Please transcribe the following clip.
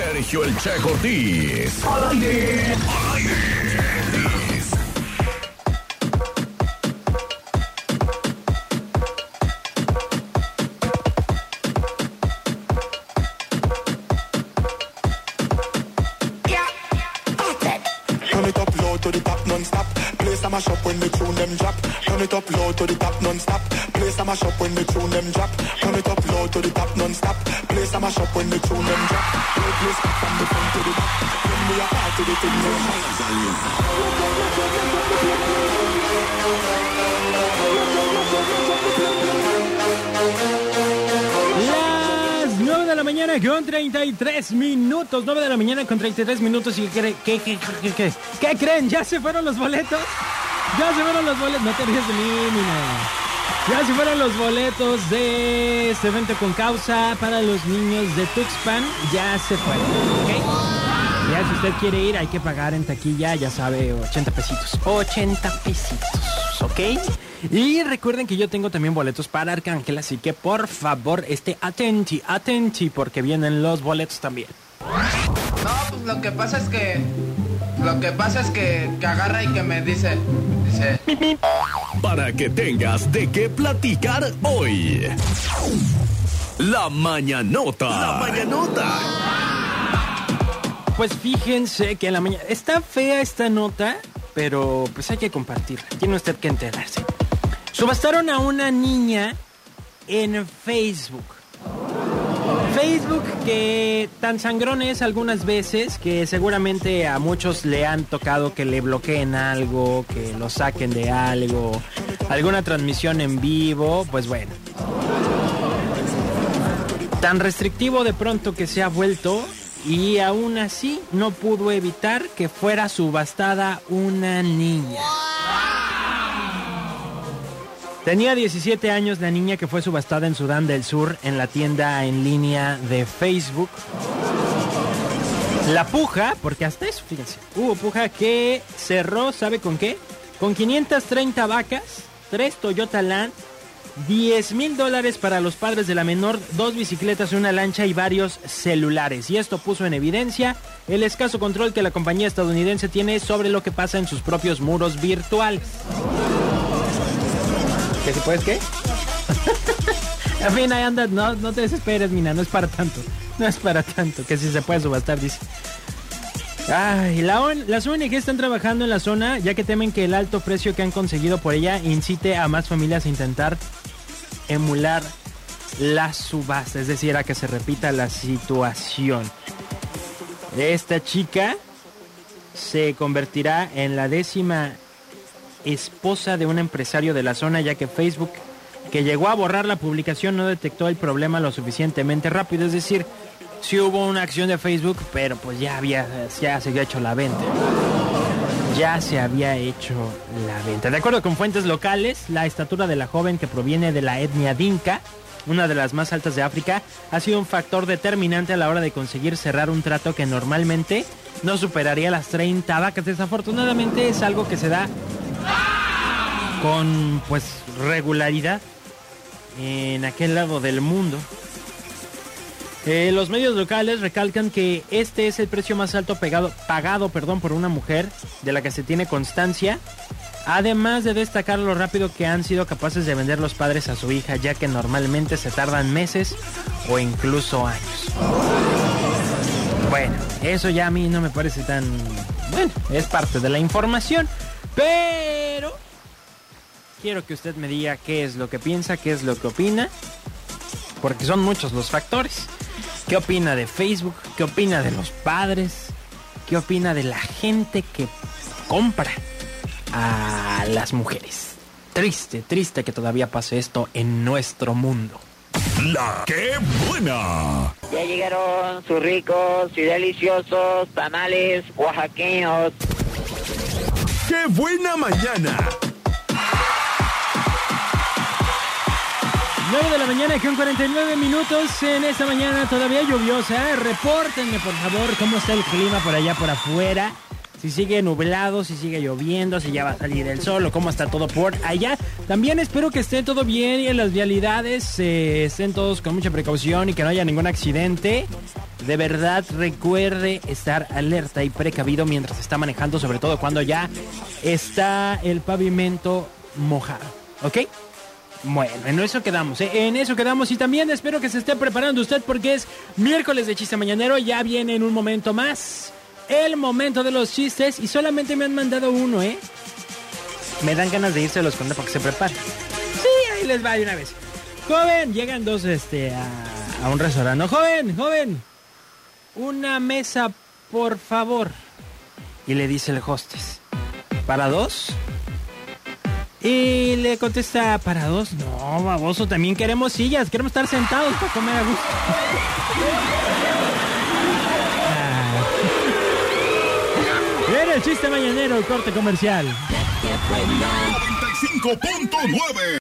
Sergio El Che Cortés. Al aire. Al aire. Some mash up when the tune them drop. Turn it up low to the top non-stop. Play some mash up when the tune them drop. Turn it up low to the top non-stop. Play some mash up when the tune them drop. Play from the front to the back. We are part to the thing them Las 9 de la mañana con 33 minutos. 9 de la mañana con 33 minutos. ¿Y qué, qué, qué, qué creen? ¿Ya se fueron los boletos? Ya se fueron los boletos. No te rías de mí, ni nada. Ya se fueron los boletos de este evento con causa para los niños de Tuxpan. Ya se fueron. ¿ok? Ya si usted quiere ir, hay que pagar en taquilla, ya sabe, 80 pesitos. 80 pesitos, ¿ok? Y recuerden que yo tengo también boletos para Arcángel, así que por favor, esté atenti, atenti, porque vienen los boletos también. No, pues lo que pasa es que. Lo que pasa es que, que agarra y que me dice. Dice. Para que tengas de qué platicar hoy. La mañanota. La mañanota. Pues fíjense que en la mañana... Está fea esta nota, pero pues hay que compartirla. Tiene usted que enterarse. Subastaron a una niña en Facebook. Facebook que tan sangrón es algunas veces que seguramente a muchos le han tocado que le bloqueen algo, que lo saquen de algo, alguna transmisión en vivo, pues bueno. Tan restrictivo de pronto que se ha vuelto y aún así no pudo evitar que fuera subastada una niña. Tenía 17 años la niña que fue subastada en Sudán del Sur en la tienda en línea de Facebook. La puja, porque hasta eso, fíjense, hubo puja que cerró, ¿sabe con qué? Con 530 vacas, 3 Toyota Land, 10 mil dólares para los padres de la menor, dos bicicletas, una lancha y varios celulares. Y esto puso en evidencia el escaso control que la compañía estadounidense tiene sobre lo que pasa en sus propios muros virtuales. ¿Qué se puede qué? en fin, ahí anda, no, no te desesperes, Mina, no es para tanto. No es para tanto, que si se puede subastar, dice. Ay, la ON- las ONG están trabajando en la zona ya que temen que el alto precio que han conseguido por ella incite a más familias a intentar emular la subasta, es decir, a que se repita la situación. Esta chica se convertirá en la décima esposa de un empresario de la zona ya que Facebook que llegó a borrar la publicación no detectó el problema lo suficientemente rápido, es decir, sí hubo una acción de Facebook, pero pues ya había ya se había hecho la venta. Ya se había hecho la venta. De acuerdo con fuentes locales, la estatura de la joven que proviene de la etnia Dinka, una de las más altas de África, ha sido un factor determinante a la hora de conseguir cerrar un trato que normalmente no superaría las 30 vacas. Desafortunadamente es algo que se da con pues regularidad en aquel lado del mundo. Eh, los medios locales recalcan que este es el precio más alto pagado perdón, por una mujer de la que se tiene constancia, además de destacar lo rápido que han sido capaces de vender los padres a su hija, ya que normalmente se tardan meses o incluso años. Bueno, eso ya a mí no me parece tan... Bueno, es parte de la información, pero quiero que usted me diga qué es lo que piensa, qué es lo que opina, porque son muchos los factores. ¿Qué opina de Facebook? ¿Qué opina de los padres? ¿Qué opina de la gente que compra a las mujeres? Triste, triste que todavía pase esto en nuestro mundo. La que buena. Ya llegaron sus ricos y deliciosos tamales oaxaqueños. ¡Qué buena mañana! 9 de la mañana con 49 minutos en esta mañana todavía lluviosa. Repórtenme por favor cómo está el clima por allá por afuera. Si sigue nublado, si sigue lloviendo, si ya va a salir el sol o cómo está todo por allá. También espero que esté todo bien y en las vialidades eh, estén todos con mucha precaución y que no haya ningún accidente. de verdad recuerde estar alerta y precavido mientras está manejando, sobre todo cuando ya está el pavimento mojado. ¿Ok? Bueno, en eso quedamos, ¿eh? en eso quedamos y también espero que se esté preparando usted porque es miércoles de chiste mañanero, ya viene en un momento más el momento de los chistes y solamente me han mandado uno, ¿eh? Me dan ganas de irse a los condes para que se prepare. Sí, ahí les va de una vez. Joven, llegan dos este, a, a un restaurante. Joven, joven, una mesa, por favor. Y le dice el hostess, ¿para dos? Y le contesta, ¿para dos? No, baboso, también queremos sillas, queremos estar sentados para comer a gusto. Ah. Viene el chiste mañanero, corte comercial. 95.9